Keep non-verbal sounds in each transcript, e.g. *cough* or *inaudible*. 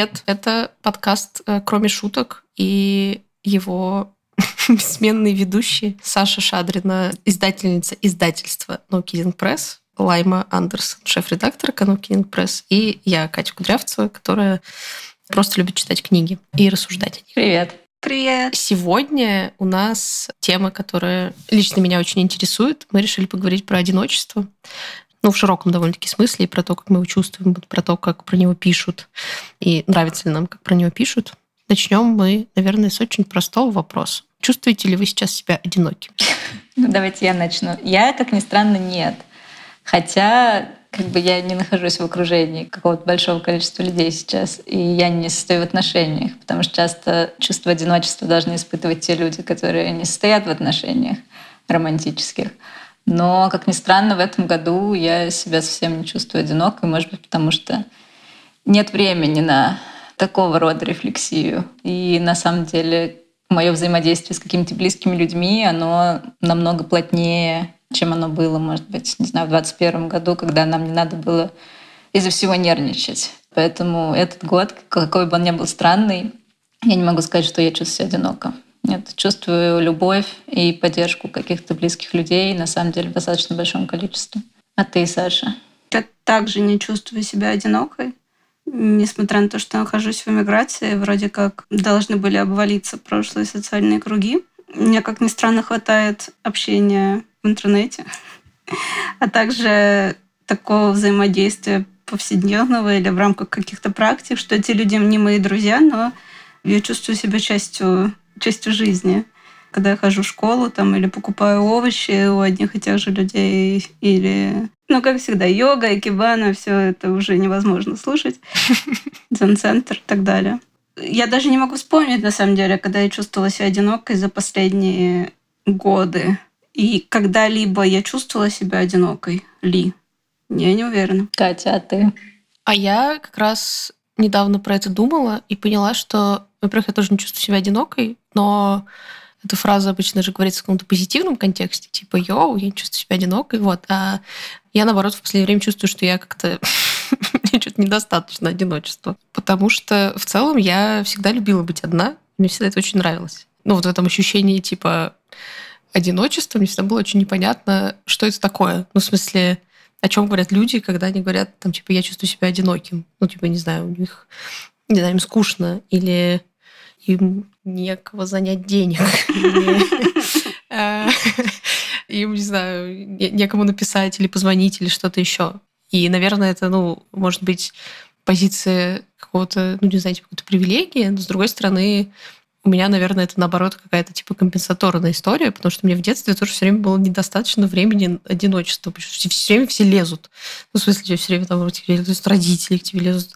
Привет! Это подкаст э, «Кроме шуток» и его *laughs* бессменный ведущий Саша Шадрина, издательница издательства No Kidding Press, Лайма Андерсон, шеф-редактор No Kidding Press, и я, Катя Кудрявцева, которая просто любит читать книги и рассуждать о них. Привет! Привет! Сегодня у нас тема, которая лично меня очень интересует. Мы решили поговорить про одиночество. Ну, в широком довольно-таки смысле, и про то, как мы его чувствуем, про то, как про него пишут, и нравится ли нам, как про него пишут. Начнем мы, наверное, с очень простого вопроса. Чувствуете ли вы сейчас себя одиноким? *laughs* Ну, давайте я начну. Я, как ни странно, нет. Хотя как бы я не нахожусь в окружении какого-то большого количества людей сейчас, и я не состою в отношениях, потому что часто чувство одиночества должны испытывать те люди, которые не состоят в отношениях романтических. Но, как ни странно, в этом году я себя совсем не чувствую одинокой, может быть, потому что нет времени на такого рода рефлексию. И на самом деле мое взаимодействие с какими-то близкими людьми, оно намного плотнее чем оно было, может быть, не знаю, в 2021 году, когда нам не надо было из-за всего нервничать. Поэтому этот год, какой бы он ни был странный, я не могу сказать, что я чувствую себя одиноко. Нет, чувствую любовь и поддержку каких-то близких людей, на самом деле, в достаточно большом количестве. А ты, Саша? Я также не чувствую себя одинокой. Несмотря на то, что нахожусь в эмиграции, вроде как должны были обвалиться прошлые социальные круги. Мне, как ни странно, хватает общения в интернете, а также такого взаимодействия повседневного или в рамках каких-то практик, что эти люди не мои друзья, но я чувствую себя частью, частью жизни. Когда я хожу в школу там, или покупаю овощи у одних и тех же людей, или, ну, как всегда, йога, экибана, все это уже невозможно слушать, *laughs* дзен-центр и так далее. Я даже не могу вспомнить, на самом деле, когда я чувствовала себя одинокой за последние годы. И когда-либо я чувствовала себя одинокой ли? Я не уверена. Катя, а ты? А я как раз недавно про это думала и поняла, что, во-первых, я тоже не чувствую себя одинокой, но эта фраза обычно же говорится в каком-то позитивном контексте, типа «Йоу, я чувствую себя одинокой», вот. А я, наоборот, в последнее время чувствую, что я как-то... *laughs* мне что-то недостаточно одиночества. Потому что в целом я всегда любила быть одна, мне всегда это очень нравилось. Ну, вот в этом ощущении, типа, одиночество, мне всегда было очень непонятно, что это такое. Ну, в смысле, о чем говорят люди, когда они говорят, там, типа, я чувствую себя одиноким. Ну, типа, не знаю, у них, не знаю, им скучно, или им некого занять денег, э, им, не знаю, некому написать или позвонить или что-то еще. И, наверное, это, ну, может быть, позиция какого-то, ну, не знаю, типа какой-то привилегии, но, с другой стороны, у меня, наверное, это наоборот какая-то типа компенсаторная история, потому что мне в детстве тоже все время было недостаточно времени одиночества, потому что все время все лезут. Ну, в смысле, все время там к лезут родители, к тебе лезут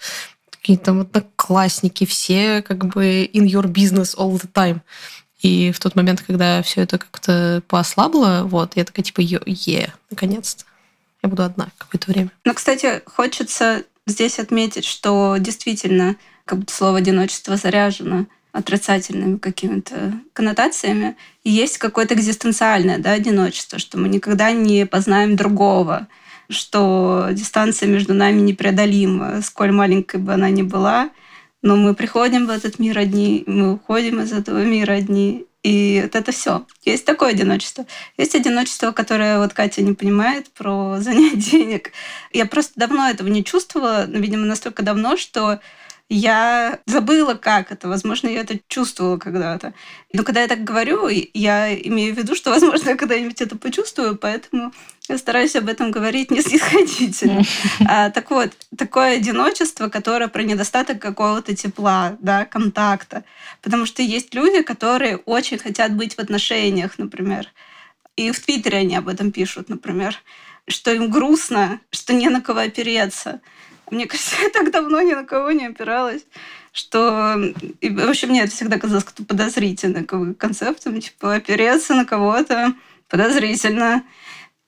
какие-то одноклассники, все как бы in your business all the time. И в тот момент, когда все это как-то поослабло, вот, я такая типа, е, наконец-то. Я буду одна какое-то время. Ну, кстати, хочется здесь отметить, что действительно как будто слово «одиночество» заряжено отрицательными какими-то коннотациями. И есть какое-то экзистенциальное да, одиночество, что мы никогда не познаем другого, что дистанция между нами непреодолима, сколь маленькой бы она ни была, но мы приходим в этот мир одни, мы уходим из этого мира одни, и вот это все. Есть такое одиночество. Есть одиночество, которое вот Катя не понимает про занять денег. Я просто давно этого не чувствовала, видимо, настолько давно, что я забыла, как это. Возможно, я это чувствовала когда-то. Но когда я так говорю, я имею в виду, что, возможно, я когда-нибудь это почувствую, поэтому я стараюсь об этом говорить не снисходительно. *laughs* А, так вот, такое одиночество, которое про недостаток какого-то тепла, да, контакта. Потому что есть люди, которые очень хотят быть в отношениях, например. И в Твиттере они об этом пишут, например, что им грустно, что не на кого опереться. Мне кажется, я так давно ни на кого не опиралась, что... И вообще мне это всегда казалось как-то подозрительным концептом, типа опереться на кого-то подозрительно.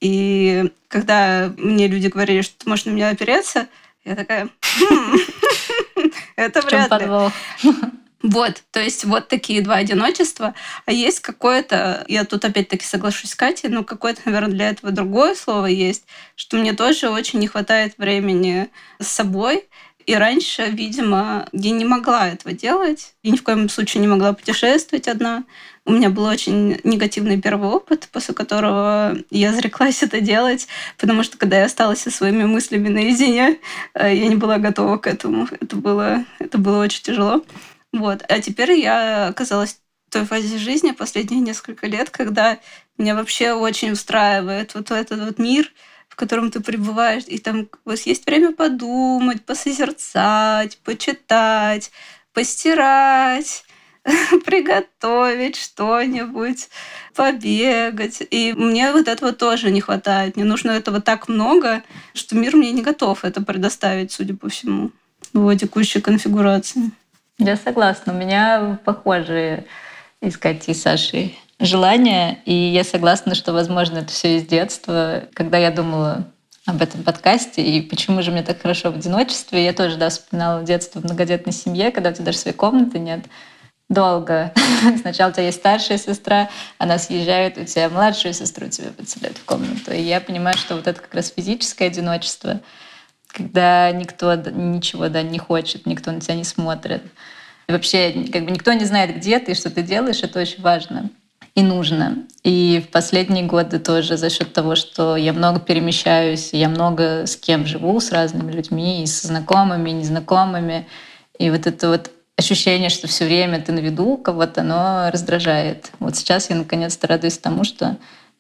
И когда мне люди говорили, что ты можешь на меня опереться, я такая, «Хм, *laughs* это вряд ли. Вот, то есть вот такие два одиночества. А есть какое-то, я тут опять-таки соглашусь с Катей, но какое-то, наверное, для этого другое слово есть, что мне тоже очень не хватает времени с собой. И раньше, видимо, я не могла этого делать. И ни в коем случае не могла путешествовать одна. У меня был очень негативный первый опыт, после которого я зареклась это делать, потому что когда я осталась со своими мыслями наедине, э, я не была готова к этому. Это было, это было очень тяжело. Вот. А теперь я оказалась в той фазе жизни последние несколько лет, когда меня вообще очень устраивает вот этот вот мир, в котором ты пребываешь, и там у вас есть время подумать, посозерцать, почитать, постирать, *laughs* приготовить что-нибудь, побегать. И мне вот этого тоже не хватает. Мне нужно этого так много, что мир мне не готов это предоставить, судя по всему, в его текущей конфигурации. Я согласна. У меня похожие искать и Саши желания. И я согласна, что, возможно, это все из детства. Когда я думала об этом подкасте и почему же мне так хорошо в одиночестве. Я тоже да, вспоминала детство в многодетной семье, когда у тебя даже своей комнаты нет долго. *laughs* Сначала у тебя есть старшая сестра, она съезжает, у тебя младшую сестру тебе подселяют в комнату. И я понимаю, что вот это как раз физическое одиночество, когда никто ничего да, не хочет, никто на тебя не смотрит. И вообще как бы никто не знает, где ты, что ты делаешь, это очень важно и нужно. И в последние годы тоже за счет того, что я много перемещаюсь, я много с кем живу, с разными людьми, и со знакомыми, и незнакомыми. И вот это вот ощущение, что все время ты на виду кого-то, оно раздражает. Вот сейчас я наконец-то радуюсь тому, что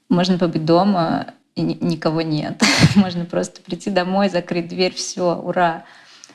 можно побыть дома, и никого нет. *laughs* Можно просто прийти домой, закрыть дверь, все, ура.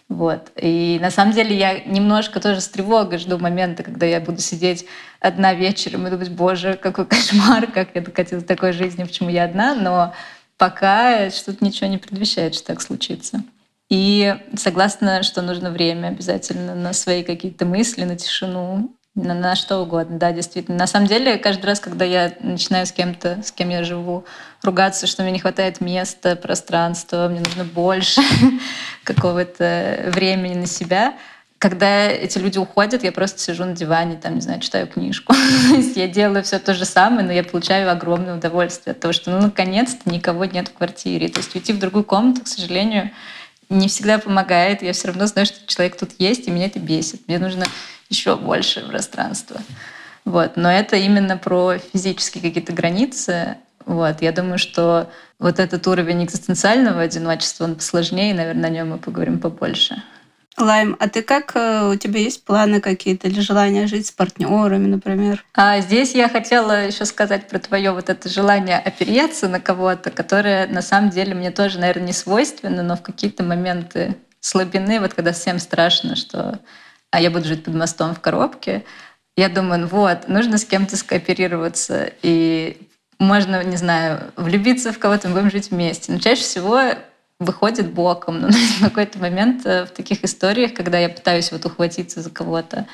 Вот. И на самом деле я немножко тоже с тревогой жду момента, когда я буду сидеть одна вечером и думать, боже, какой кошмар, как я докатилась до такой жизни, почему я одна. Но пока что-то ничего не предвещает, что так случится. И согласна, что нужно время обязательно на свои какие-то мысли, на тишину, на, на что угодно, да, действительно. На самом деле, каждый раз, когда я начинаю с кем-то, с кем я живу, ругаться, что мне не хватает места, пространства, мне нужно больше *laughs* какого-то времени на себя, когда эти люди уходят, я просто сижу на диване, там, не знаю, читаю книжку. *laughs* я делаю все то же самое, но я получаю огромное удовольствие от того, что, ну, наконец-то никого нет в квартире. То есть уйти в другую комнату, к сожалению, не всегда помогает. Я все равно знаю, что человек тут есть, и меня это бесит. Мне нужно еще больше пространства. Вот. Но это именно про физические какие-то границы. Вот. Я думаю, что вот этот уровень экзистенциального одиночества, он посложнее, и, наверное, о нем мы поговорим побольше. Лайм, а ты как, э, у тебя есть планы какие-то или желание жить с партнерами, например? А здесь я хотела еще сказать про твое вот это желание опереться на кого-то, которое на самом деле мне тоже, наверное, не свойственно, но в какие-то моменты слабины, вот когда всем страшно, что а я буду жить под мостом в коробке, я думаю, ну вот, нужно с кем-то скооперироваться, и можно, не знаю, влюбиться в кого-то, мы будем жить вместе. Но чаще всего выходит боком. *laughs* Но в какой-то момент э, в таких историях, когда я пытаюсь вот ухватиться за кого-то,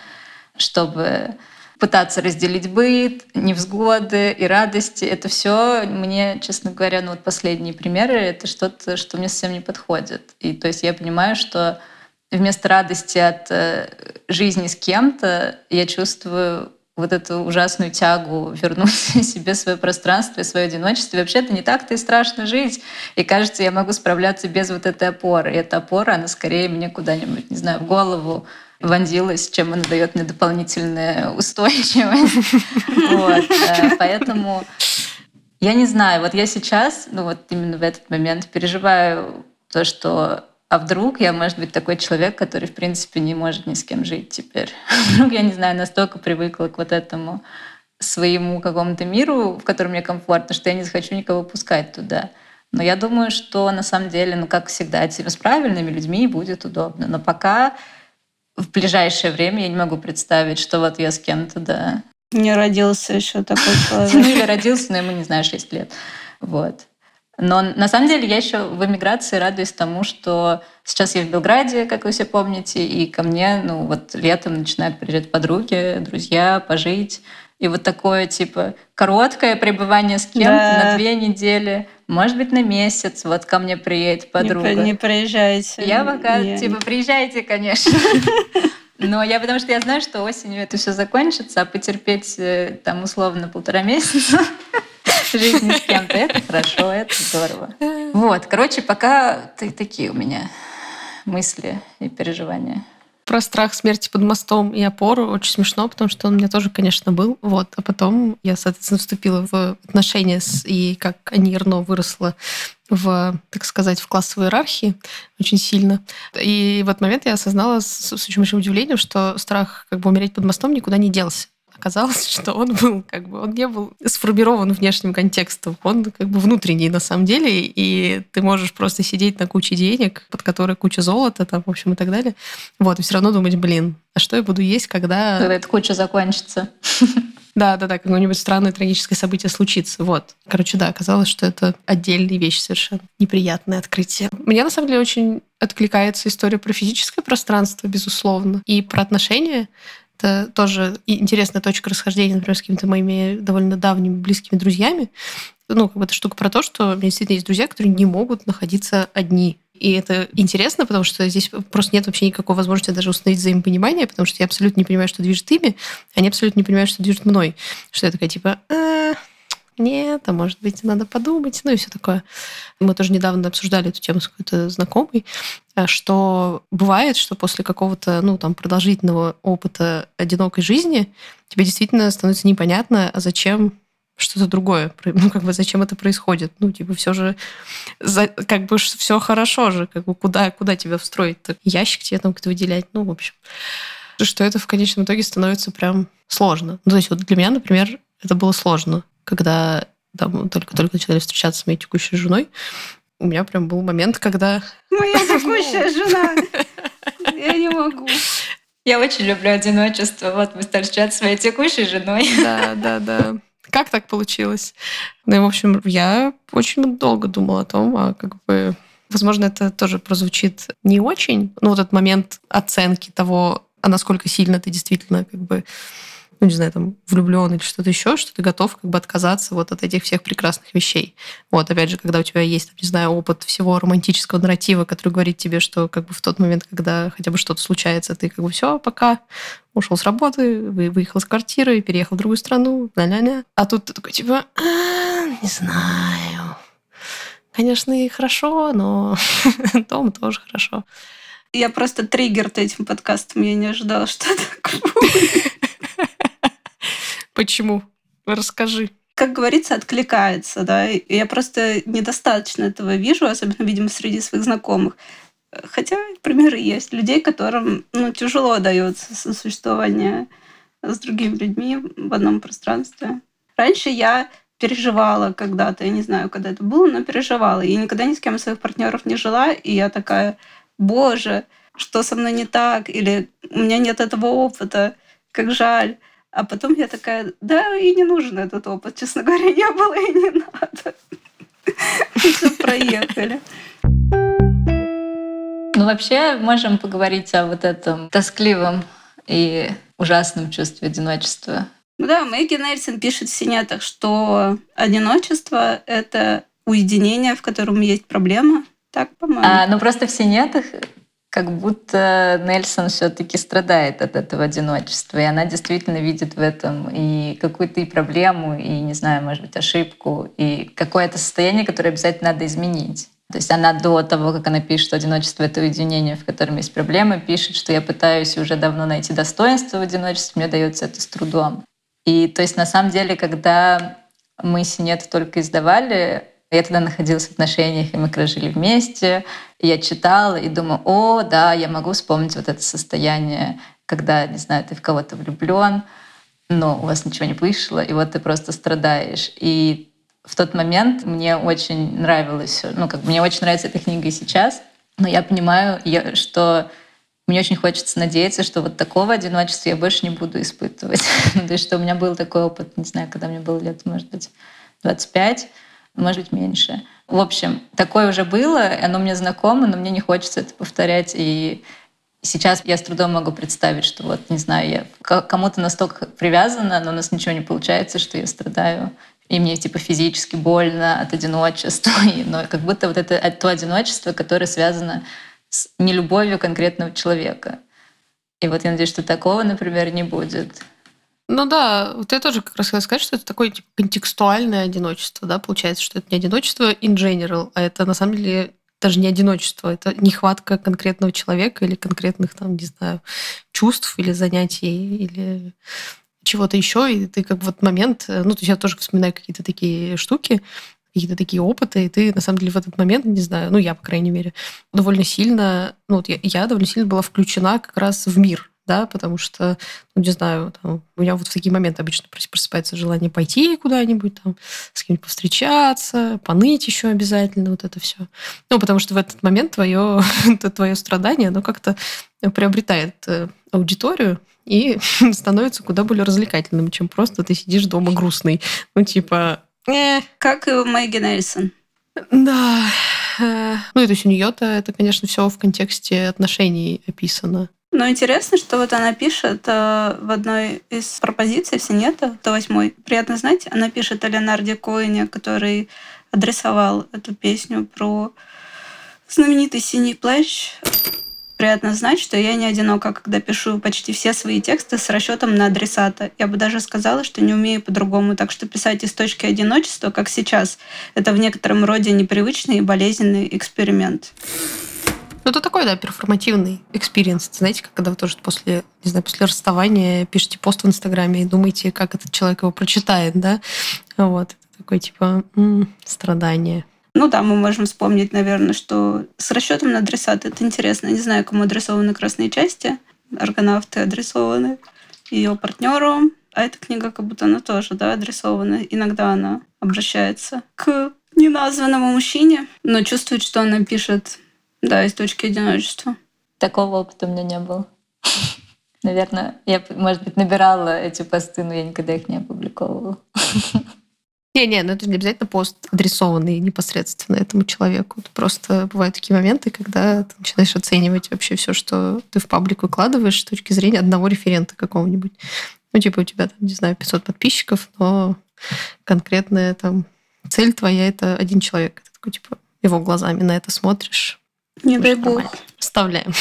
чтобы пытаться разделить быт, невзгоды и радости. Это все мне, честно говоря, ну вот последние примеры, это что-то, что мне совсем не подходит. И то есть я понимаю, что вместо радости от э, жизни с кем-то я чувствую вот эту ужасную тягу вернуть *laughs* себе свое пространство и свое одиночество. И вообще-то не так-то и страшно жить. И кажется, я могу справляться без вот этой опоры. И эта опора, она скорее мне куда-нибудь, не знаю, в голову вонзилась, чем она дает мне дополнительную *laughs* устойчивость. Э, поэтому я не знаю, вот я сейчас, ну вот именно в этот момент переживаю то, что а вдруг я, может быть, такой человек, который, в принципе, не может ни с кем жить теперь? *laughs* Вдруг, я не знаю, настолько привыкла к вот этому своему какому-то миру, в котором мне комфортно, что я не захочу никого пускать туда. Но я думаю, что на самом деле, ну, как всегда, с правильными людьми будет удобно. Но пока в ближайшее время я не могу представить, что вот я с кем-то, да. Не родился еще такой *laughs* человек. Ну или родился, но ему, не знаю, 6 лет. Вот. Но на самом деле я еще в эмиграции радуюсь тому, что сейчас я в Белграде, как вы все помните, и ко мне, ну вот летом начинают приезжать подруги, друзья, пожить. И вот такое, типа, короткое пребывание с кем-то да. на две недели, может быть, на месяц, вот ко мне приедет подруга. Не, не приезжайте. Я пока, не, типа, приезжайте, конечно. *laughs* Но я потому что я знаю, что осенью это все закончится, а потерпеть э, там условно полтора месяца жизни с кем-то. Это хорошо, это здорово. Вот, короче, пока такие у меня мысли и переживания. Про страх смерти под мостом и опору очень смешно, потому что он у меня тоже, конечно, был. Вот. А потом я, соответственно, вступила в отношения с... И как Ани Ерно выросла в, так сказать, в классовой иерархии очень сильно. И в этот момент я осознала с, с очень большим удивлением, что страх как бы умереть под мостом никуда не делся оказалось, *laughs* что он был как бы он не был сформирован внешним контекстом, он как бы внутренний на самом деле, и ты можешь просто сидеть на куче денег, под которой куча золота, там, в общем, и так далее. Вот, и все равно думать, блин, а что я буду есть, когда... Когда эта куча закончится. *laughs* Да, да, да, какое-нибудь странное трагическое событие случится. Вот. Короче, да, оказалось, что это отдельная вещь совершенно. Неприятное открытие. Мне, на самом деле, очень откликается история про физическое пространство, безусловно, и про отношения. Это тоже интересная точка расхождения, например, с какими-то моими довольно давними близкими друзьями. Ну, как бы это штука про то, что у меня действительно есть друзья, которые не могут находиться одни. И это интересно, потому что здесь просто нет вообще никакой возможности даже установить взаимопонимание, потому что я абсолютно не понимаю, что движет ими, они абсолютно не понимают, что движет мной. Что я такая, типа, а, нет, а может быть, надо подумать, ну и все такое. Мы тоже недавно обсуждали эту тему с какой-то знакомой, э, что бывает, что после какого-то, ну, там, продолжительного опыта одинокой жизни тебе действительно становится непонятно, а зачем что-то другое. *laughs* Ну, как бы зачем это происходит? Ну, типа, все же, как бы все хорошо же, как бы куда, куда тебя встроить? -то? Ящик тебе там как-то выделять, ну, в общем. Что это в конечном итоге становится прям сложно. Ну, то есть вот для меня, например, это было сложно когда там только-только начали встречаться с моей текущей женой, у меня прям был момент, когда... Моя *laughs* текущая жена! *laughs* Я не могу. Я очень люблю одиночество. Вот мы стали встречаться с моей текущей женой. *laughs* Да, да, да. Как так получилось? Ну и, в общем, я очень долго думала о том, а как бы... Возможно, это тоже прозвучит не очень, но вот этот момент оценки того, а насколько сильно ты действительно как бы ну, не знаю, там, влюблен или что-то еще, что ты готов как бы отказаться вот от этих всех прекрасных вещей. Вот, опять же, когда у тебя есть, там, не знаю, опыт всего романтического нарратива, который говорит тебе, что как бы в тот момент, когда хотя бы что-то случается, ты как бы все, пока ушел с работы, выехал из квартиры, переехал в другую страну, ля-ля-ля. А тут ты такой, типа, а, не знаю. Конечно, и хорошо, но *laughs* дома тоже хорошо. Я просто триггер этим подкастом. Я не ожидала, что так *laughs* будет. Почему? Расскажи. Как говорится, откликается, да. Я просто недостаточно этого вижу, особенно, видимо, среди своих знакомых. Хотя примеры есть. Людей, которым ну, тяжело дается существование с другими людьми в одном пространстве. Раньше я переживала когда-то, я не знаю, когда это было, но переживала. И никогда ни с кем из своих партнеров не жила. И я такая, боже, что со мной не так? Или у меня нет этого опыта, как жаль. А потом я такая, да, и не нужен этот опыт, честно говоря, не было и не надо. *laughs* Все, проехали. Ну, вообще, можем поговорить о вот этом тоскливом и ужасном чувстве одиночества. Ну да, Мэгги Нельсон пишет в синетах, что одиночество — это уединение, в котором есть проблема. Так, по-моему. А, ну, просто в синетах как будто Нельсон все-таки страдает от этого одиночества, и она действительно видит в этом и какую-то и проблему, и, не знаю, может быть, ошибку, и какое-то состояние, которое обязательно надо изменить. То есть она до того, как она пишет, что одиночество — это уединение, в котором есть проблемы, пишет, что я пытаюсь уже давно найти достоинство в одиночестве, мне дается это с трудом. И то есть на самом деле, когда мы «Синет» только издавали, я тогда находилась в отношениях, и мы жили вместе. Я читала и думаю, о, да, я могу вспомнить вот это состояние, когда, не знаю, ты в кого-то влюблен, но у вас ничего не вышло, и вот ты просто страдаешь. И в тот момент мне очень нравилось, ну, как мне очень нравится эта книга и сейчас, но я понимаю, что мне очень хочется надеяться, что вот такого одиночества я больше не буду испытывать. *laughs* То есть, что у меня был такой опыт, не знаю, когда мне было лет, может быть, 25, может быть, меньше. В общем, такое уже было, и оно мне знакомо, но мне не хочется это повторять. И сейчас я с трудом могу представить, что вот, не знаю, я кому-то настолько привязана, но у нас ничего не получается, что я страдаю. И мне типа физически больно от одиночества. *laughs* Но как будто вот это то одиночество, которое связано с нелюбовью конкретного человека. И вот я надеюсь, что такого, например, не будет. Ну да, вот я тоже как раз хотела сказать, что это такое типа, контекстуальное одиночество, да, получается, что это не одиночество in general, а это на самом деле даже не одиночество, это нехватка конкретного человека или конкретных, там, не знаю, чувств или занятий, или чего-то еще, и ты как в этот момент, э, ну, то есть я тоже вспоминаю какие-то такие штуки, какие-то такие опыты, и ты, на самом деле, в этот момент, не знаю, ну, я, по крайней мере, довольно сильно, ну, вот я, я довольно сильно была включена как раз в мир, да, потому что, ну, не знаю, там, у меня вот в такие моменты обычно просыпается желание пойти куда-нибудь, там, с кем-нибудь повстречаться, поныть еще обязательно, вот это все. Ну, потому что в этот момент твое, *laughs* твое страдание, оно как-то приобретает э, аудиторию и *laughs* становится куда более развлекательным, чем просто ты сидишь дома грустный. Ну, типа, э. Как и у Мэгги Нельсон. Да. Э, ну, и то есть у нее-то это, конечно, все в контексте отношений описано. Но интересно, что вот она пишет э, в одной из пропозиций, Синета, до восьмой. Приятно знать, она пишет о Леонарде Коине, который адресовал эту песню про знаменитый синий плащ. Приятно знать, что я не одинока, когда пишу почти все свои тексты с расчетом на адресата. Я бы даже сказала, что не умею по-другому, так что писать из точки одиночества, как сейчас, это в некотором роде непривычный и болезненный эксперимент. Ну, это такой, да, перформативный experience. Знаете, когда вы тоже после, не знаю, после расставания пишете пост в Инстаграме и думаете, как этот человек его прочитает, да? Вот. Это такое, типа, м-м, страдание. Ну да, мы можем вспомнить, наверное, что с расчетом на адресат это интересно. не знаю, кому адресованы красные части. Аргонавты адресованы ее партнеру. А эта книга как будто она тоже да, адресована. Иногда она обращается к неназванному мужчине, но чувствует, что она пишет да, из точки одиночества. Такого опыта у меня не было. *laughs* Наверное, я, может быть, набирала эти посты, но я никогда их не опубликовывала. *laughs* Не-не, ну это не обязательно пост, адресованный непосредственно этому человеку. Это просто бывают такие моменты, когда ты начинаешь оценивать вообще все, что ты в паблик выкладываешь с точки зрения одного референта какого-нибудь. Ну, типа у тебя, там, не знаю, 500 подписчиков, но конкретная там цель твоя — это один человек. Ты такой, типа, его глазами на это смотришь, не дай бог. Вставляем.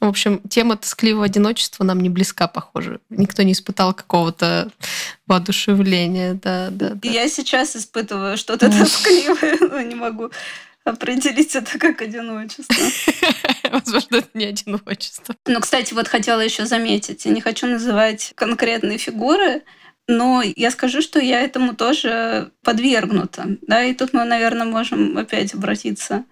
В общем, тема тоскливого одиночества нам не близка, похоже. Никто не испытал какого-то воодушевления. Да, да, да. Я сейчас испытываю что-то тоскливое, но не могу определить это как одиночество. *laughs* Возможно, это не одиночество. Ну, кстати, вот хотела еще заметить, я не хочу называть конкретные фигуры, но я скажу, что я этому тоже подвергнута. Да? И тут мы, наверное, можем опять обратиться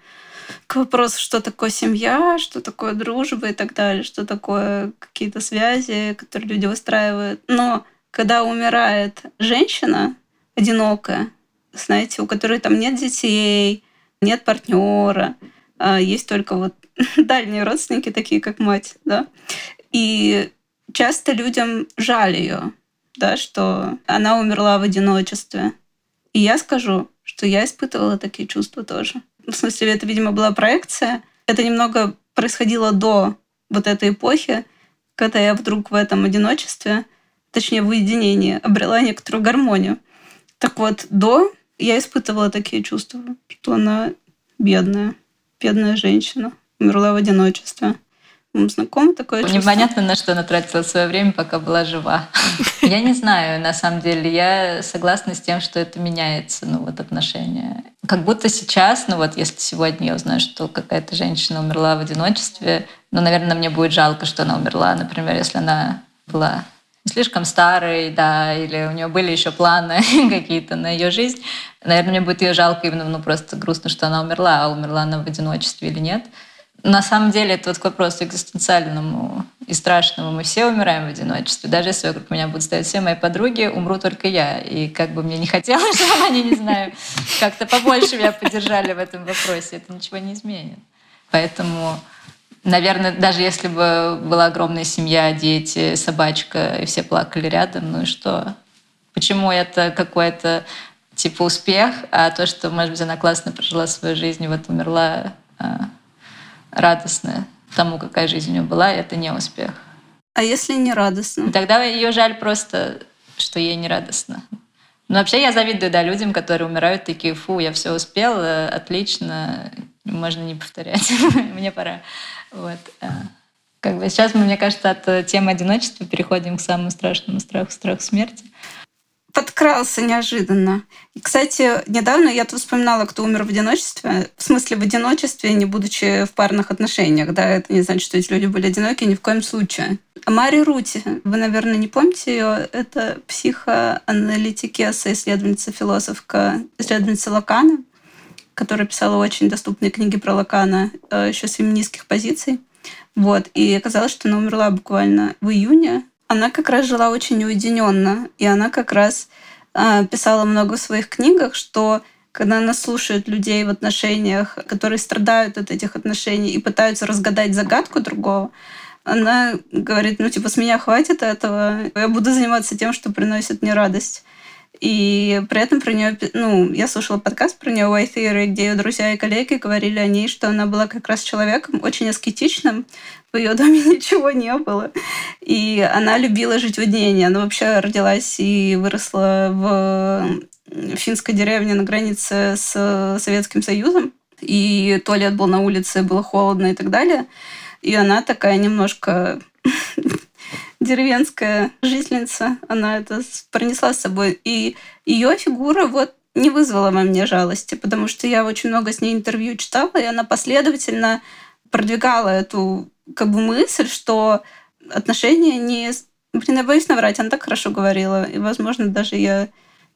к вопросу, что такое семья, что такое дружба и так далее, что такое какие-то связи, которые люди выстраивают. Но когда умирает женщина одинокая, знаете, у которой там нет детей, нет партнера, а есть только вот *laughs* дальние родственники, такие как мать, да, и часто людям жаль ее, да, что она умерла в одиночестве. И я скажу, что я испытывала такие чувства тоже. В смысле, это, видимо, была проекция. Это немного происходило до вот этой эпохи, когда я вдруг в этом одиночестве, точнее, в уединении, обрела некоторую гармонию. Так вот, до я испытывала такие чувства, что она бедная, бедная женщина, умерла в одиночестве. Знакомо такое чувство? Непонятно, на что она тратила свое время, пока была жива. *laughs* Я не знаю, на самом деле. Я согласна с тем, что это меняется, ну вот отношения. Как будто сейчас, ну вот если сегодня я узнаю, что какая-то женщина умерла в одиночестве, ну, наверное, мне будет жалко, что она умерла, например, если она была слишком старой, да, или у нее были еще планы *laughs* какие-то на ее жизнь. Наверное, мне будет ее жалко именно, ну, просто грустно, что она умерла, а умерла она в одиночестве или нет. На самом деле это вот к вопросу экзистенциальному и страшному. Мы все умираем в одиночестве. Даже если вокруг меня будут стоять все мои подруги, умру только я. И как бы мне не *laughs* хотелось, чтобы они, не знаю, как-то побольше меня поддержали в этом вопросе. Это ничего не изменит. Поэтому, наверное, даже если бы была огромная семья, дети, собачка, и все плакали рядом, ну и что? Почему это какой-то типа успех, а то, что, может быть, она классно прожила свою жизнь и вот умерла, а, радостная тому, какая жизнь у нее была, и это не успех. А если не радостно? Тогда ее жаль просто, что ей не радостно. Но вообще я завидую да, людям, которые умирают такие, фу, я все успела, отлично, можно не повторять, *laughs* мне пора. Вот. А, как бы сейчас мы, мне кажется, от темы одиночества переходим к самому страшному страху, страху смерти. Под подкрался неожиданно. И, кстати, недавно я тут вспоминала, кто умер в одиночестве. В смысле, в одиночестве, не будучи в парных отношениях. Да, это не значит, что эти люди были одиноки ни в коем случае. Мари Рути, вы, наверное, не помните ее, это психоаналитикеса, исследовательница, философка, исследовательница Лакана, которая писала очень доступные книги про Лакана э, еще с феминистских позиций. Вот. И оказалось, что она умерла буквально в июне. Она как раз жила очень уединенно, и она как раз э, писала много в своих книгах, что когда она слушает людей в отношениях, которые страдают от этих отношений и пытаются разгадать загадку другого, она говорит, ну, типа, с меня хватит этого, я буду заниматься тем, что приносит мне радость. И при этом про нее, ну, я слушала подкаст про нее White Theory, где ее друзья и коллеги говорили о ней, что она была как раз человеком очень аскетичным, в ее доме *laughs* ничего не было. И она любила жить в однении. Она вообще родилась и выросла в финской деревне на границе с Советским Союзом. И туалет был на улице, было холодно и так далее. И она такая немножко *laughs* деревенская жительница, она это пронесла с собой. И ее фигура вот не вызвала во мне жалости, потому что я очень много с ней интервью читала, и она последовательно продвигала эту как бы мысль, что отношения не... Блин, я боюсь наврать, она так хорошо говорила, и, возможно, даже я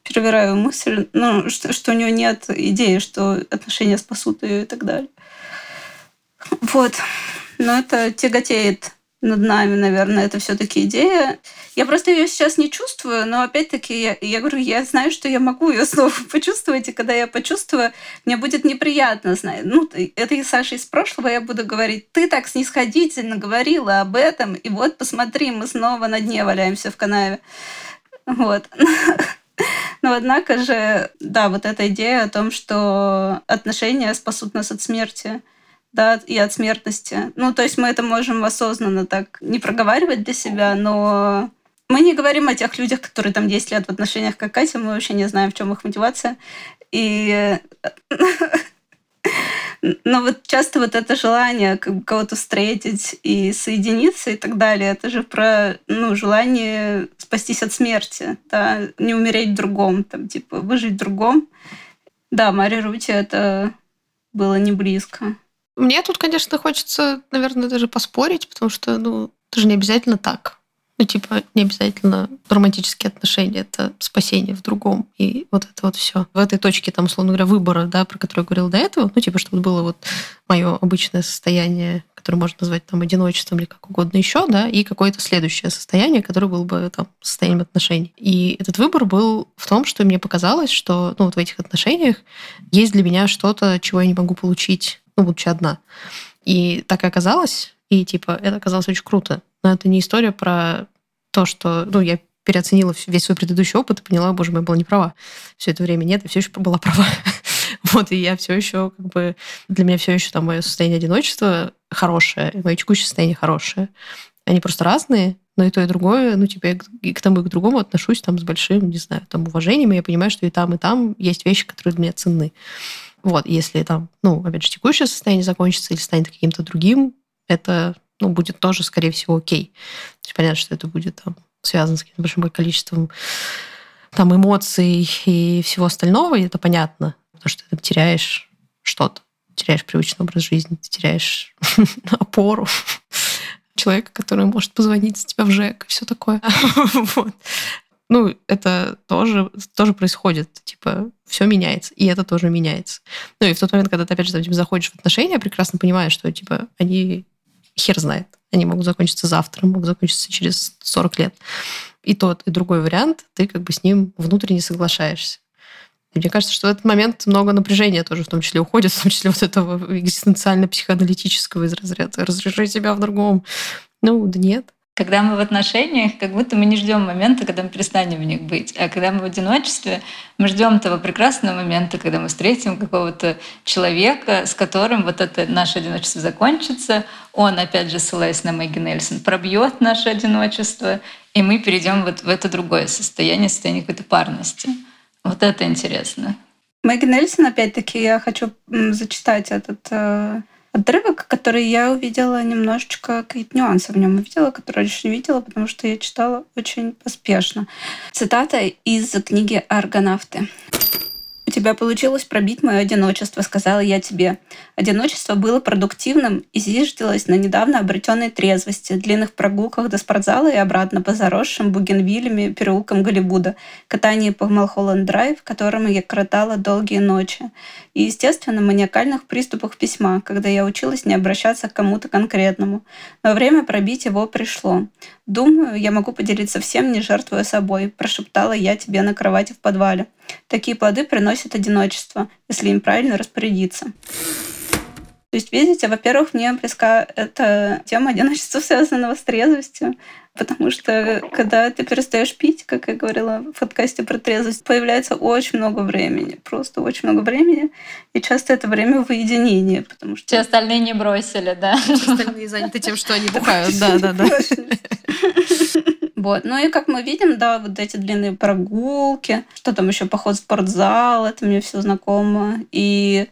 перевираю мысль, ну, что, что у нее нет идеи, что отношения спасут ее и так далее. Вот но это тяготеет над нами, наверное, это все-таки идея. Я просто ее сейчас не чувствую, но опять-таки я, я говорю, я знаю, что я могу ее *laughs* снова почувствовать, и когда я почувствую, мне будет неприятно знать. Ну, это и Саша из прошлого, я буду говорить, ты так снисходительно говорила об этом, и вот посмотри, мы снова на дне валяемся в канаве. Вот. *laughs* Но однако же, да, вот эта идея о том, что отношения спасут нас от смерти – да, и от смертности. Ну, то есть мы это можем осознанно так не проговаривать для себя, но мы не говорим о тех людях, которые там 10 лет в отношениях, как Катя, мы вообще не знаем, в чем их мотивация. И но вот часто вот это желание кого-то встретить и соединиться и так далее, это же про ну, желание спастись от смерти, да, не умереть в другом, там, типа, выжить в другом. Да, Мария Рути это было не близко. Мне тут, конечно, хочется, наверное, даже поспорить, потому что, ну, это же не обязательно так. Ну, типа, не обязательно романтические отношения, это спасение в другом. И вот это вот все. В этой точке, там, условно говоря, выбора, да, про который я говорила до этого, ну, типа, чтобы было вот мое обычное состояние, которое можно назвать там одиночеством или как угодно еще, да, и какое-то следующее состояние, которое было бы там состоянием отношений. И этот выбор был в том, что мне показалось, что, ну, вот в этих отношениях есть для меня что-то, чего я не могу получить ну, будучи одна. И так и оказалось, и типа это оказалось очень круто. Но это не история про то, что, ну, я переоценила весь свой предыдущий опыт и поняла, боже мой, я была не права. Все это время нет, я все еще была права. *laughs* вот, и я все еще, как бы, для меня все еще там мое состояние одиночества хорошее, и мое текущее состояние хорошее. Они просто разные, но и то, и другое, ну, типа, я и к тому, и к другому отношусь там с большим, не знаю, там, уважением, и я понимаю, что и там, и там есть вещи, которые для меня ценны. Вот, если там, ну, опять же, текущее состояние закончится или станет каким-то другим, это, ну, будет тоже, скорее всего, окей. То есть понятно, что это будет там связано с каким-то большим количеством там эмоций и всего остального, и это понятно, потому что ты теряешь что-то, теряешь привычный образ жизни, ты теряешь *laughs* опору *laughs* человека, который может позвонить за тебя в ЖЭК и все такое. *laughs* вот ну, это тоже, тоже происходит. Типа, все меняется, и это тоже меняется. Ну, и в тот момент, когда ты, опять же, там, типа, заходишь в отношения, прекрасно понимаешь, что, типа, они хер знает. Они могут закончиться завтра, могут закончиться через 40 лет. И тот, и другой вариант, ты как бы с ним внутренне соглашаешься. Мне кажется, что в этот момент много напряжения тоже в том числе уходит, в том числе вот этого экзистенциально-психоаналитического из разряда «разреши себя в другом». Ну, да нет. Когда мы в отношениях, как будто мы не ждем момента, когда мы перестанем в них быть. А когда мы в одиночестве, мы ждем того прекрасного момента, когда мы встретим какого-то человека, с которым вот это наше одиночество закончится. Он, опять же, ссылаясь на Мэгги Нельсон, пробьет наше одиночество, и мы перейдем вот в это другое состояние, состояние какой-то парности. Вот это интересно. Мэгги Нельсон, опять-таки, я хочу зачитать этот э, отрывок, который я увидела немножечко, какие-то нюансы в нем увидела, которые раньше не видела, потому что я читала очень поспешно. Цитата из книги «Аргонавты». «У тебя получилось пробить мое одиночество», — сказала я тебе. Одиночество было продуктивным и зиждилось на недавно обретенной трезвости, длинных прогулках до спортзала и обратно по заросшим бугенвиллями переулкам Голливуда, катании по Малхолланд-драйв, которым я кротала долгие ночи, и, естественно, маниакальных приступах письма, когда я училась не обращаться к кому-то конкретному. Но время пробить его пришло. «Думаю, я могу поделиться всем, не жертвуя собой», — прошептала я тебе на кровати в подвале. Такие плоды приносят одиночество, если им правильно распорядиться. То есть, видите, во-первых, мне близка эта тема одиночества, *laughs* связанного с трезвостью, потому что когда ты перестаешь пить, как я говорила в подкасте про трезвость, появляется очень много времени, просто очень много времени, и часто это время в уединении, потому что... Все остальные не бросили, да? Остальные заняты тем, что они бухают, да-да-да. *laughs* Вот. Ну и как мы видим, да, вот эти длинные прогулки, что там еще поход в спортзал, это мне все знакомо. И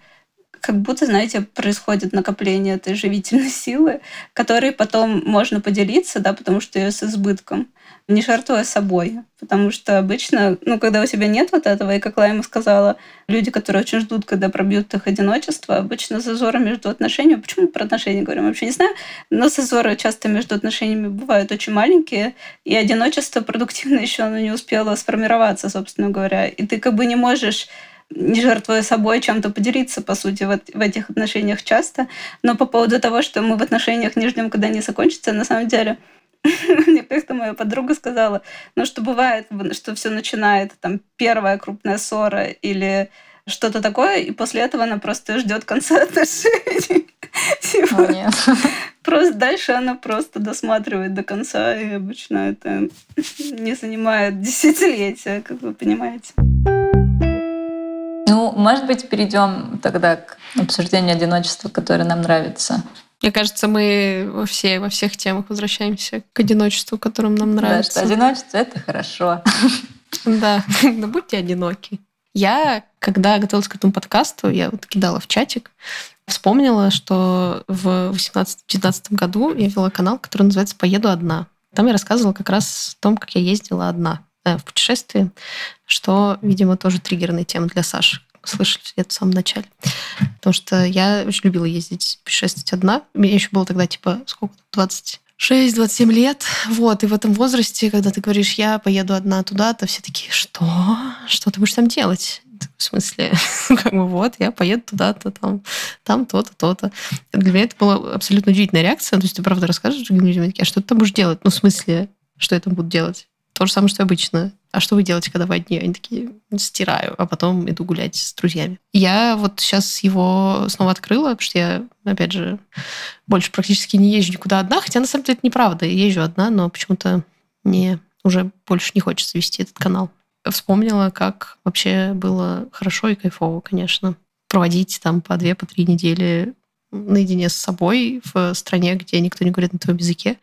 как будто, знаете, происходит накопление этой живительной *laughs* силы, которой потом можно поделиться, да, потому что ее с избытком, не жертвуя собой. Потому что обычно, ну, когда у тебя нет вот этого, и как Лайма сказала, люди, которые очень ждут, когда пробьют их одиночество, обычно зазоры между отношениями, почему про отношения говорим, вообще не знаю, но зазоры часто между отношениями бывают очень маленькие, и одиночество продуктивно *laughs* еще оно не успело сформироваться, собственно говоря. И ты как бы не можешь не жертвуя собой, чем-то поделиться, по сути, в, в этих отношениях часто. Но по поводу того, что мы в отношениях не ждем, когда они закончатся, на самом деле, *laughs* мне как-то моя подруга сказала, ну что бывает, что все начинает, там, первая крупная ссора или что-то такое, и после этого она просто ждет конца *laughs* отношений. Типа, нет. *laughs* Просто дальше она просто досматривает до конца, и обычно это не занимает десятилетия, как вы понимаете. Ну, может быть, перейдем тогда к обсуждению одиночества, которое нам нравится. Мне кажется, мы во, все, во всех темах возвращаемся к одиночеству, которым нам нравится. Да, что одиночество — это хорошо. Да, *laughs* но будьте одиноки. Я, когда готовилась к этому подкасту, я вот кидала в чатик, вспомнила, что в 18-19 году я вела канал, который называется «Поеду одна». Там я рассказывала как раз о том, как я ездила одна. Э, в путешествии, что, видимо, тоже триггерная тема для Саши. Слышали это в самом начале. Потому что я очень любила ездить, путешествовать одна. Мне еще было тогда, типа, сколько? 20 6-27 лет. Вот, и в этом возрасте, когда ты говоришь, я поеду одна туда-то, все такие, что? Что ты будешь там делать? В смысле, *laughs* как бы вот, я поеду туда-то, там, там то-то, то-то. Для меня это была абсолютно удивительная реакция. То есть ты правда расскажешь другим людям, а что ты там будешь делать? Ну, в смысле, что я там буду делать? То же самое, что обычно. А что вы делаете, когда вы одни? Они такие, стираю, а потом иду гулять с друзьями. Я вот сейчас его снова открыла, потому что я, опять же, больше практически не езжу никуда одна, хотя на самом деле это неправда. Я езжу одна, но почему-то мне уже больше не хочется вести этот канал. Вспомнила, как вообще было хорошо и кайфово, конечно. Проводить там по две, по три недели наедине с собой в стране, где никто не говорит на твоем языке.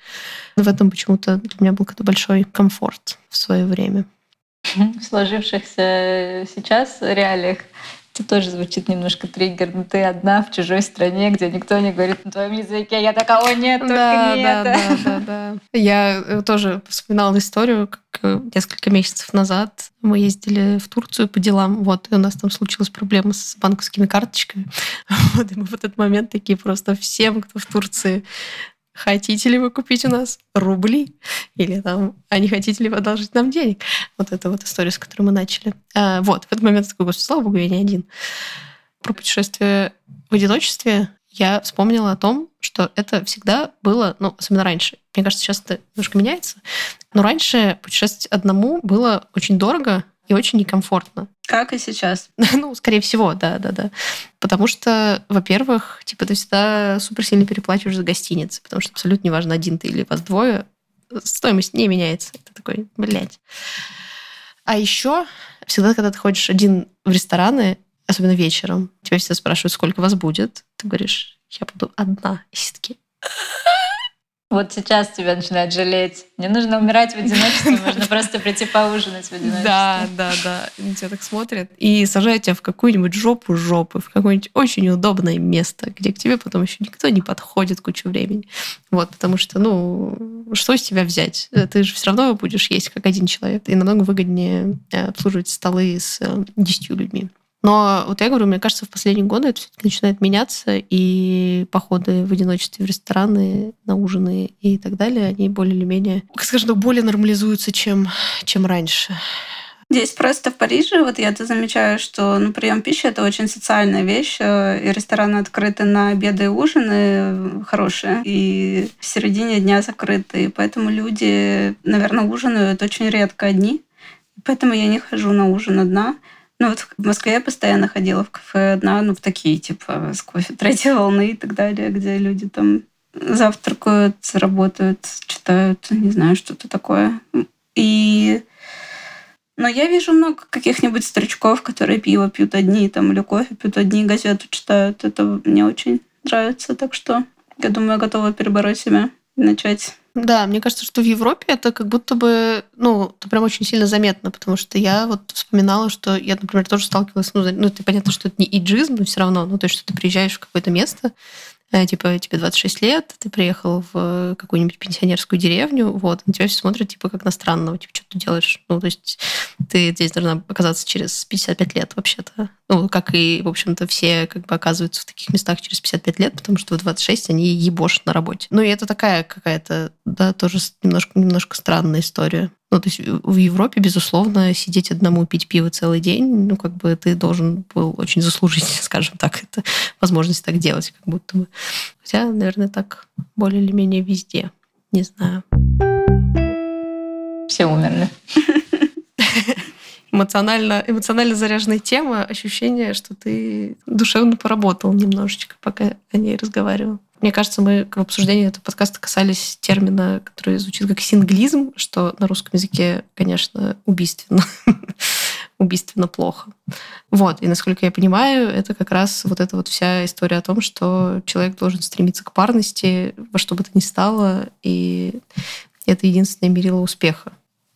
В этом почему-то для меня был какой-то большой комфорт в свое время. В сложившихся сейчас реалиях это тоже звучит немножко триггерно. Ты одна в чужой стране, где никто не говорит на твоем языке. Я такая, о нет, только да, не да, это. Да, да, да. Я э, тоже вспоминала историю, как э, несколько месяцев назад мы ездили в Турцию по делам, вот, и у нас там случилась проблема с банковскими карточками. *laughs* Вот, и мы в этот момент такие просто всем, кто в Турции хотите ли вы купить у нас рубли? Или там, а не хотите ли вы одолжить нам денег? Вот это вот история, с которой мы начали. А, вот, в этот момент такой, господи, слава богу, я не один. Про путешествие в одиночестве я вспомнила о том, что это всегда было, ну, особенно раньше. Мне кажется, сейчас это немножко меняется. Но раньше путешествовать одному было очень дорого и очень некомфортно. *laughs* Как и сейчас. ну, скорее всего, да, да, да. Потому что, во-первых, типа ты всегда супер сильно переплачиваешь за гостиницы, потому что абсолютно неважно, один ты или вас двое, стоимость не меняется. Это такой, блядь. А еще всегда, когда ты ходишь один в рестораны, особенно вечером, тебя всегда спрашивают, сколько вас будет. Ты говоришь, я буду одна. И все таки Вот сейчас тебя начинают жалеть. Не нужно умирать в одиночестве, *laughs* можно просто прийти поужинать в одиночестве. Да, да, да. И тебя так смотрят. И сажают тебя в какую-нибудь жопу жопы, в какое-нибудь очень удобное место, где к тебе потом еще никто не подходит кучу времени. Вот, потому что, ну, что с тебя взять? Ты же все равно будешь есть как один человек. И намного выгоднее э, обслуживать столы с э, десятью людьми. Но вот я говорю, мне кажется, в последние годы это все-таки начинает меняться, и походы в одиночестве в рестораны, на ужины и так далее, они более или менее, как скажем, более нормализуются, чем, чем раньше. Здесь просто в Париже, вот я-то замечаю, что ну, прием пищи это очень социальная вещь, э, и рестораны открыты на обеды и ужины хорошие, и в середине дня закрыты, и поэтому люди, наверное, ужинают очень редко одни, поэтому я не хожу на ужин одна. Ну вот в Москве я постоянно ходила в кафе одна, ну в такие, типа, с кофе третьей волны и так далее, где люди там завтракают, работают, читают, не знаю, что-то такое. И но я вижу много каких-нибудь старичков, которые пиво пьют одни, там, или кофе пьют одни, газету читают. Это мне очень нравится. Так что я думаю, я готова перебороть себя начать. Да, мне кажется, что в Европе это как будто бы, ну, это прям очень сильно заметно, потому что я вот вспоминала, что я, например, тоже сталкивалась, ну, ну это понятно, что это не иджизм, но все равно, ну, то есть, что ты приезжаешь в какое-то место, типа, тебе 26 лет, ты приехал в какую-нибудь пенсионерскую деревню, вот, на тебя все смотрят, типа, как на странного, типа, что ты делаешь? Ну, то есть ты здесь должна оказаться через 55 лет вообще-то. Ну, как и, в общем-то, все как бы оказываются в таких местах через 55 лет, потому что в 26 они ебошат на работе. Ну, и это такая какая-то, да, тоже немножко, немножко странная история. Ну, то есть в Европе, безусловно, сидеть одному пить пиво целый день, ну, как бы ты должен был очень заслужить, *laughs* скажем так, это возможность так делать, как будто бы. Хотя, наверное, так более или менее везде. Не знаю. Все умерли. *laughs* Эмоционально, эмоционально заряженная тема, ощущение, что ты душевно поработал немножечко, пока о ней разговаривал. Мне кажется, мы в обсуждении этого подкаста касались термина, который звучит как синглизм, что на русском языке, конечно, убийственно. *laughs* убийственно плохо. Вот. И насколько я понимаю, это как раз вот эта вот вся история о том, что человек должен стремиться к парности во что бы то ни стало, и это единственное мерило успеха.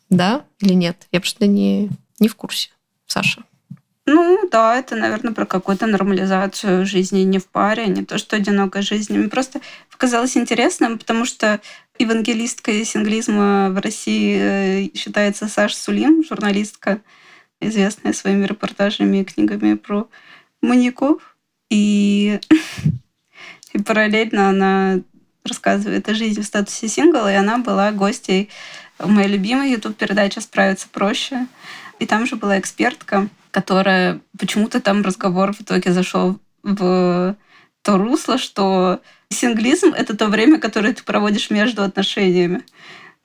Да или нет? Я просто не, не в курсе. Саша. Ну да, это, наверное, про какую-то нормализацию жизни не в паре, не то, что одинокая жизнь. Мне просто показалось интересным, потому что евангелисткой синглизма в России э, считается Саша Сулим, журналистка, известная своими репортажами и книгами про маньяков. И, *laughs* и параллельно она рассказывает о жизни в статусе сингла, и она была гостей моей любимой YouTube-передачи «Справиться проще». И там же была экспертка, которая почему-то там разговор в итоге зашел в то русло, что синглизм — это то время, которое ты проводишь между отношениями.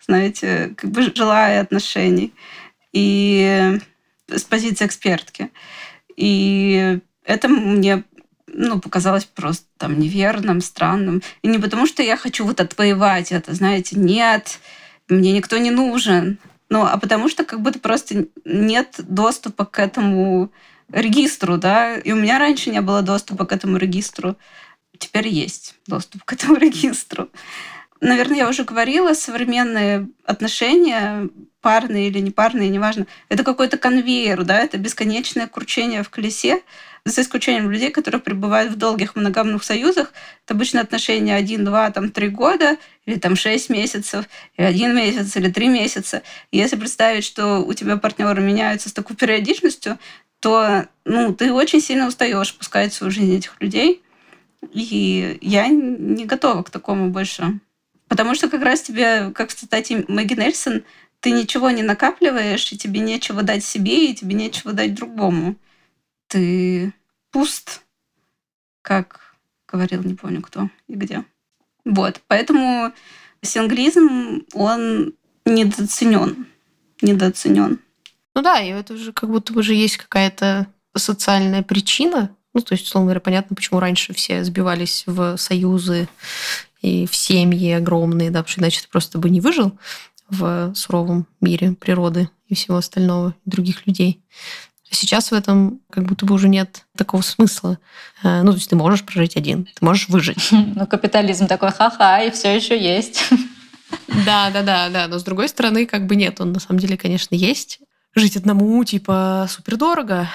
Знаете, как бы желая отношений. И с позиции экспертки. И это мне ну, показалось просто там неверным, странным. И не потому, что я хочу вот отвоевать это, знаете, нет, мне никто не нужен. Ну, а потому что как будто просто нет доступа к этому регистру, да, и у меня раньше не было доступа к этому регистру, теперь есть доступ к этому регистру. Наверное, я уже говорила, современные отношения, парные или непарные, неважно, это какой-то конвейер, да, это бесконечное кручение в колесе, за исключением людей, которые пребывают в долгих моногамных союзах. Это обычно отношения один, два, там, три года, или там шесть месяцев, или один месяц, или три месяца. И если представить, что у тебя партнеры меняются с такой периодичностью, то ну, ты очень сильно устаешь пускать в свою жизнь этих людей. И я не готова к такому больше. Потому что как раз тебе, как в цитате Мэгги Нельсон, ты ничего не накапливаешь, и тебе нечего дать себе, и тебе нечего дать другому ты пуст, как говорил, не помню кто и где. Вот, поэтому синглизм, он недооценен. Недооценен. Ну да, и это уже как будто бы же есть какая-то социальная причина. Ну, то есть, условно говоря, понятно, почему раньше все сбивались в союзы и в семьи огромные, да, потому что иначе ты просто бы не выжил в суровом мире природы и всего остального, других людей. Сейчас в этом как будто бы уже нет такого смысла. Э, ну, то есть ты можешь прожить один, ты можешь выжить. *laughs* Ну, капитализм такой, ха-ха, и все еще есть. *laughs* Да, да, да, да. Но с другой стороны, как бы нет, он на самом деле, конечно, есть. Жить одному, типа, супер дорого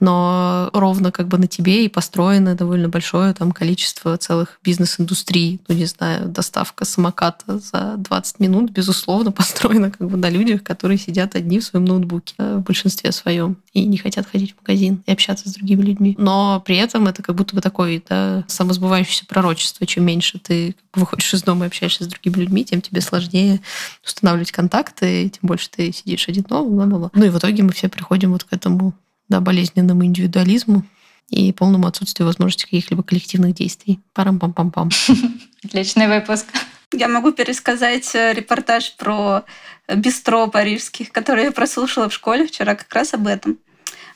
но ровно как бы на тебе и построено довольно большое там количество целых бизнес-индустрий. Ну, не знаю, доставка самоката за 20 минут, безусловно, *laughs* построена как бы на людях, которые сидят одни в своем ноутбуке э, в большинстве своем и не хотят ходить в магазин и общаться с другими людьми. Но при этом это как будто бы такое да, самосбывающееся пророчество. Чем меньше ты выходишь из дома и общаешься с другими людьми, тем тебе сложнее устанавливать контакты, тем больше ты сидишь один, бла-бла-бла. Ну и в итоге мы все приходим вот к этому да, болезненному индивидуализму и полному отсутствию возможности каких-либо коллективных действий. Парам-пам-пам-пам. *laughs* Отличный выпуск. Я могу пересказать э, репортаж про бистро парижских, который я прослушала в школе вчера как раз об этом.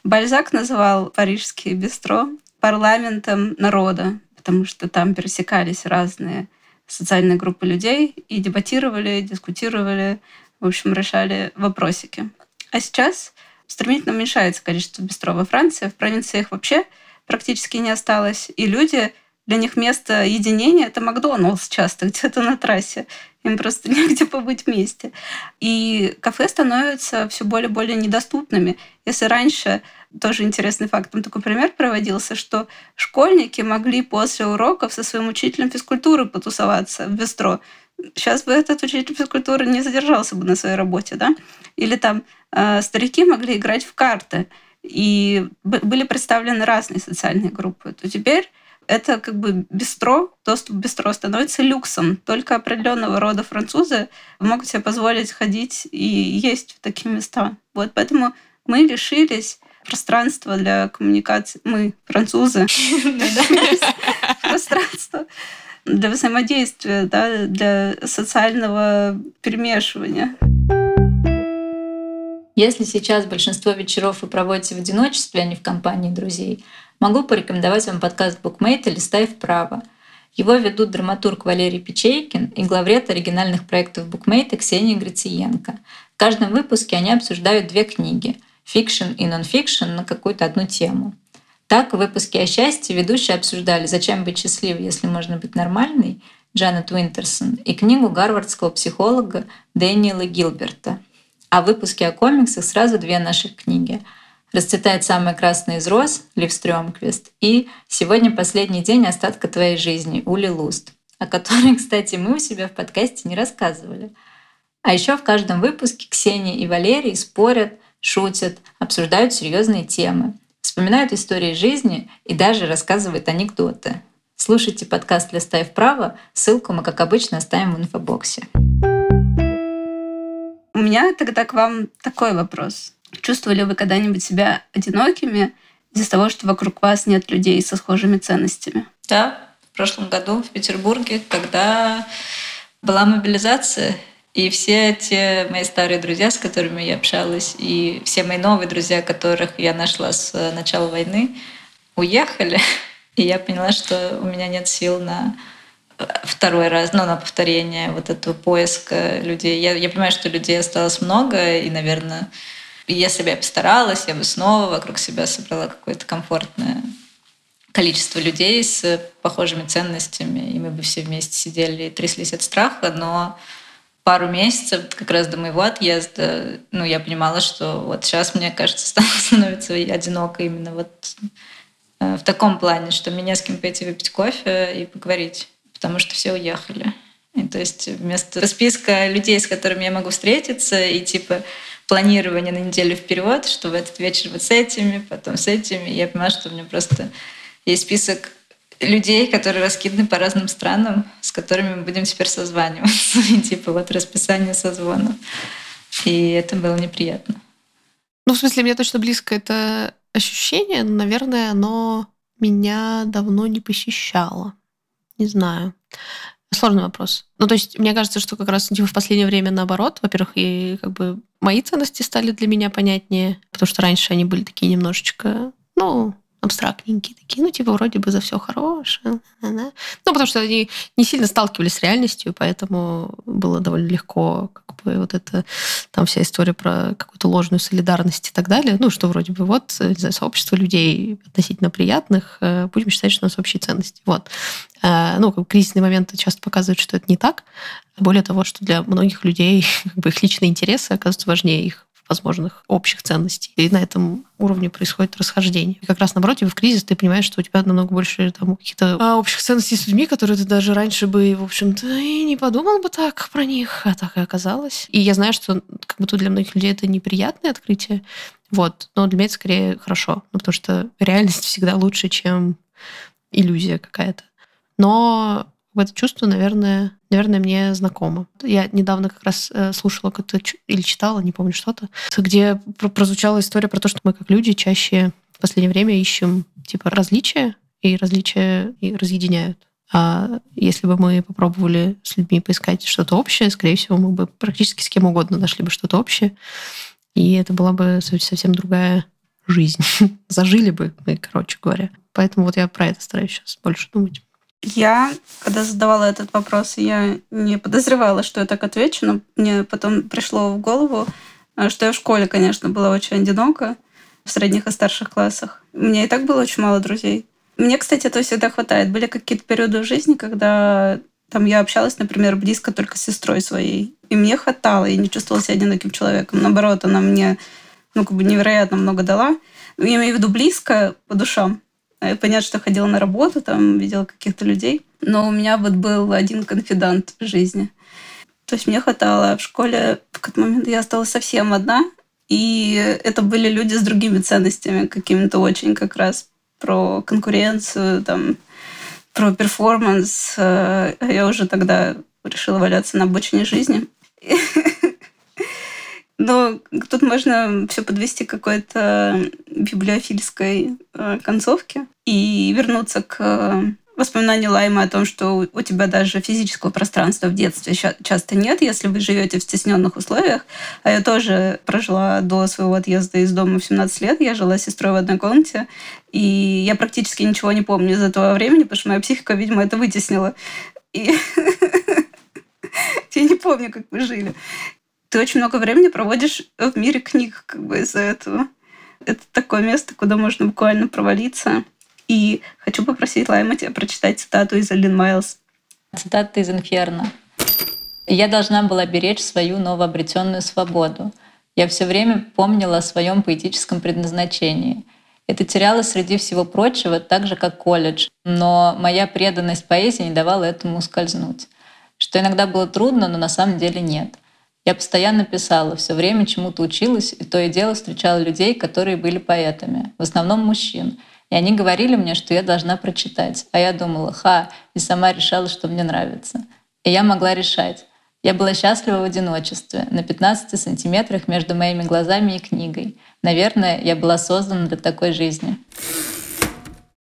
Бальзак называл парижские бистро парламентом народа, потому что там пересекались разные социальные группы людей и дебатировали, дискутировали, в общем, решали вопросики. А сейчас стремительно уменьшается количество бистро во Франции. В провинциях вообще практически не осталось. И люди, для них место единения — это Макдоналдс часто *laughs* где-то на трассе. Им просто *laughs* негде побыть вместе. И кафе становятся все более и более недоступными. Если раньше тоже интересный факт. Там такой пример проводился, что школьники могли после уроков со своим учителем физкультуры потусоваться в бистро. Сейчас бы этот учитель физкультуры не задержался бы на своей работе, да? Или там э, старики могли играть в карты, и были представлены разные социальные группы. То теперь это как бы бистро, доступ к бистро становится люксом. Только определенного рода французы могут себе позволить ходить и есть в такие места. Вот поэтому мы лишились пространства для коммуникации. Мы, французы, *laughs* *laughs* пространство для взаимодействия, да, для социального перемешивания. Если сейчас большинство вечеров вы проводите в одиночестве, а не в компании друзей, могу порекомендовать вам подкаст «Букмейт» или «Стай вправо». Его ведут драматург Валерий Печейкин и главред оригинальных проектов Букмейта Ксения Грициенко. В каждом выпуске они обсуждают две книги — фикшн и нон-фикшн на какую-то одну тему — так, в выпуске о счастье ведущие обсуждали «Зачем быть счастливой, если можно быть нормальной» Джанет Уинтерсон и книгу гарвардского психолога Дэниела Гилберта. А в выпуске о комиксах сразу две наших книги «Расцветает самый красный из роз» Лив Стрёмквист и «Сегодня последний день остатка твоей жизни» Ули Луст, о которой, *laughs* кстати, мы у себя в подкасте не рассказывали. А еще в каждом выпуске Ксения и Валерий спорят, шутят, обсуждают серьезные темы — вспоминают истории жизни и даже рассказывают анекдоты. Слушайте подкаст «Листай вправо». Ссылку мы, как обычно, оставим в инфобоксе. У меня тогда к вам такой вопрос. Чувствовали вы когда-нибудь себя одинокими из-за того, что вокруг вас нет людей со схожими ценностями? Да, в прошлом году в Петербурге, когда была мобилизация, и все те мои старые друзья, с которыми я общалась, и все мои новые друзья, которых я нашла с э, начала войны, уехали. *laughs* И я поняла, что у меня нет сил на э, второй раз, ну, на повторение вот этого поиска людей. Я, я понимаю, что людей осталось много, и, наверное, если бы я постаралась, я бы снова вокруг себя собрала какое-то комфортное количество людей с похожими ценностями, и мы бы все вместе сидели и тряслись от страха, но пару месяцев, как раз до моего отъезда, ну, я понимала, что вот сейчас, мне кажется, *laughs* становится одиноко именно вот э, в таком плане, что мне с кем пойти выпить кофе и поговорить, потому что все уехали. И, то есть вместо списка людей, с которыми я могу встретиться, и типа планирования на неделю вперед, что в этот вечер вот с этими, потом с этими, я понимаю, что у меня просто есть список людей, которые раскиданы по разным странам, с которыми мы будем теперь созваниваться. *laughs* Типа вот расписание созвонов. И это было неприятно. Ну, в смысле, мне точно близко это ощущение, но, наверное, оно меня давно не посещало. Не знаю. Сложный вопрос. Ну, то есть, мне кажется, что как раз типа, в последнее время наоборот. Во-первых, и как бы мои ценности стали для меня понятнее, потому что раньше они были такие немножечко, ну, абстрактненькие такие, ну, типа, вроде бы за все хорошее. Да? Ну, потому что они не сильно сталкивались с реальностью, поэтому было довольно легко как бы вот это там вся история про какую-то ложную солидарность и так далее. Ну, что вроде бы вот, не знаю, сообщество людей относительно приятных, э, будем считать, что у нас общие ценности. Вот. Э, ну, кризисные моменты часто показывают, что это не так. Более того, что для многих людей *laughs* как бы, их личные интересы оказываются важнее их возможных общих ценностей. И на этом уровне происходит расхождение. И как раз напротив, в кризис ты понимаешь, что у тебя намного больше там, каких-то а, общих ценностей с людьми, которые ты даже раньше бы, в общем-то, и не подумал бы так про них, а так и оказалось. И я знаю, что как тут для многих людей это неприятное открытие, вот, но для меня это скорее хорошо, ну, потому что реальность всегда лучше, чем иллюзия какая-то. Но это чувство, наверное, наверное, мне знакомо. Я недавно как раз э, слушала какое-то или читала, не помню что-то, где прозвучала история про то, что мы как люди чаще в последнее время ищем типа различия, и различия и разъединяют. А если бы мы попробовали с людьми поискать что-то общее, скорее всего, мы бы практически с кем угодно нашли бы что-то общее. И это была бы совсем другая жизнь. *laughs* Зажили бы мы, короче говоря. Поэтому вот я про это стараюсь сейчас больше думать. Я, когда задавала этот вопрос, я не подозревала, что я так отвечу, но мне потом пришло в голову, э, что я в школе, конечно, была очень одинока в средних и старших классах. У меня и так было очень мало друзей. Мне, кстати, этого всегда хватает. Были какие-то периоды в жизни, когда там я общалась, например, близко только с сестрой своей. И мне хватало, я не чувствовала себя одиноким человеком. Наоборот, она мне ну, как бы невероятно много дала. Я имею в виду близко по душам. Э, понятно, что ходила на работу, там видела каких-то людей. Но у меня вот был один конфидант в жизни. То есть мне хватало в школе, в какой-то момент я осталась совсем одна, и это были люди с другими ценностями, какими-то очень как раз про конкуренцию, там, про перформанс. Э, я уже тогда решила валяться на обочине жизни. *laughs* Но тут можно все подвести к какой-то библиофильской э, концовке и вернуться к воспоминанию Лайма о том, что у тебя даже физического пространства в детстве часто нет, если вы живете в стесненных условиях. А я тоже прожила до своего отъезда из дома в 17 лет. Я жила с сестрой в одной комнате, и я практически ничего не помню из этого времени, потому что моя психика, видимо, это вытеснила. И *laughs* я не помню, как мы жили ты очень много времени проводишь в мире книг как бы из-за этого. Это такое место, куда можно буквально провалиться. И хочу попросить Лайма тебя прочитать цитату из Алин Майлз. Цитата из «Инферно». «Я должна была беречь свою новообретенную свободу. Я все время помнила о своем поэтическом предназначении. Это терялось среди всего прочего, так же, как колледж. Но моя преданность поэзии не давала этому ускользнуть. Что иногда было трудно, но на самом деле нет — я постоянно писала, все время чему-то училась, и то и дело встречала людей, которые были поэтами, в основном мужчин. И они говорили мне, что я должна прочитать. А я думала, ха, и сама решала, что мне нравится. И я могла решать. Я была счастлива в одиночестве, на 15 сантиметрах между моими глазами и книгой. Наверное, я была создана для такой жизни.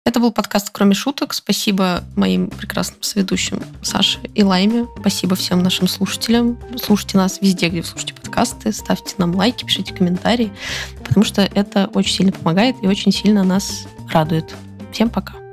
Это был подкаст «Кроме шуток». Спасибо моим прекрасным соведущим Саше и Лайме. Спасибо всем нашим слушателям. Слушайте нас везде, где вы слушаете подкасты. Ставьте нам лайки, пишите комментарии, потому что это очень сильно помогает и очень сильно нас радует. Всем пока.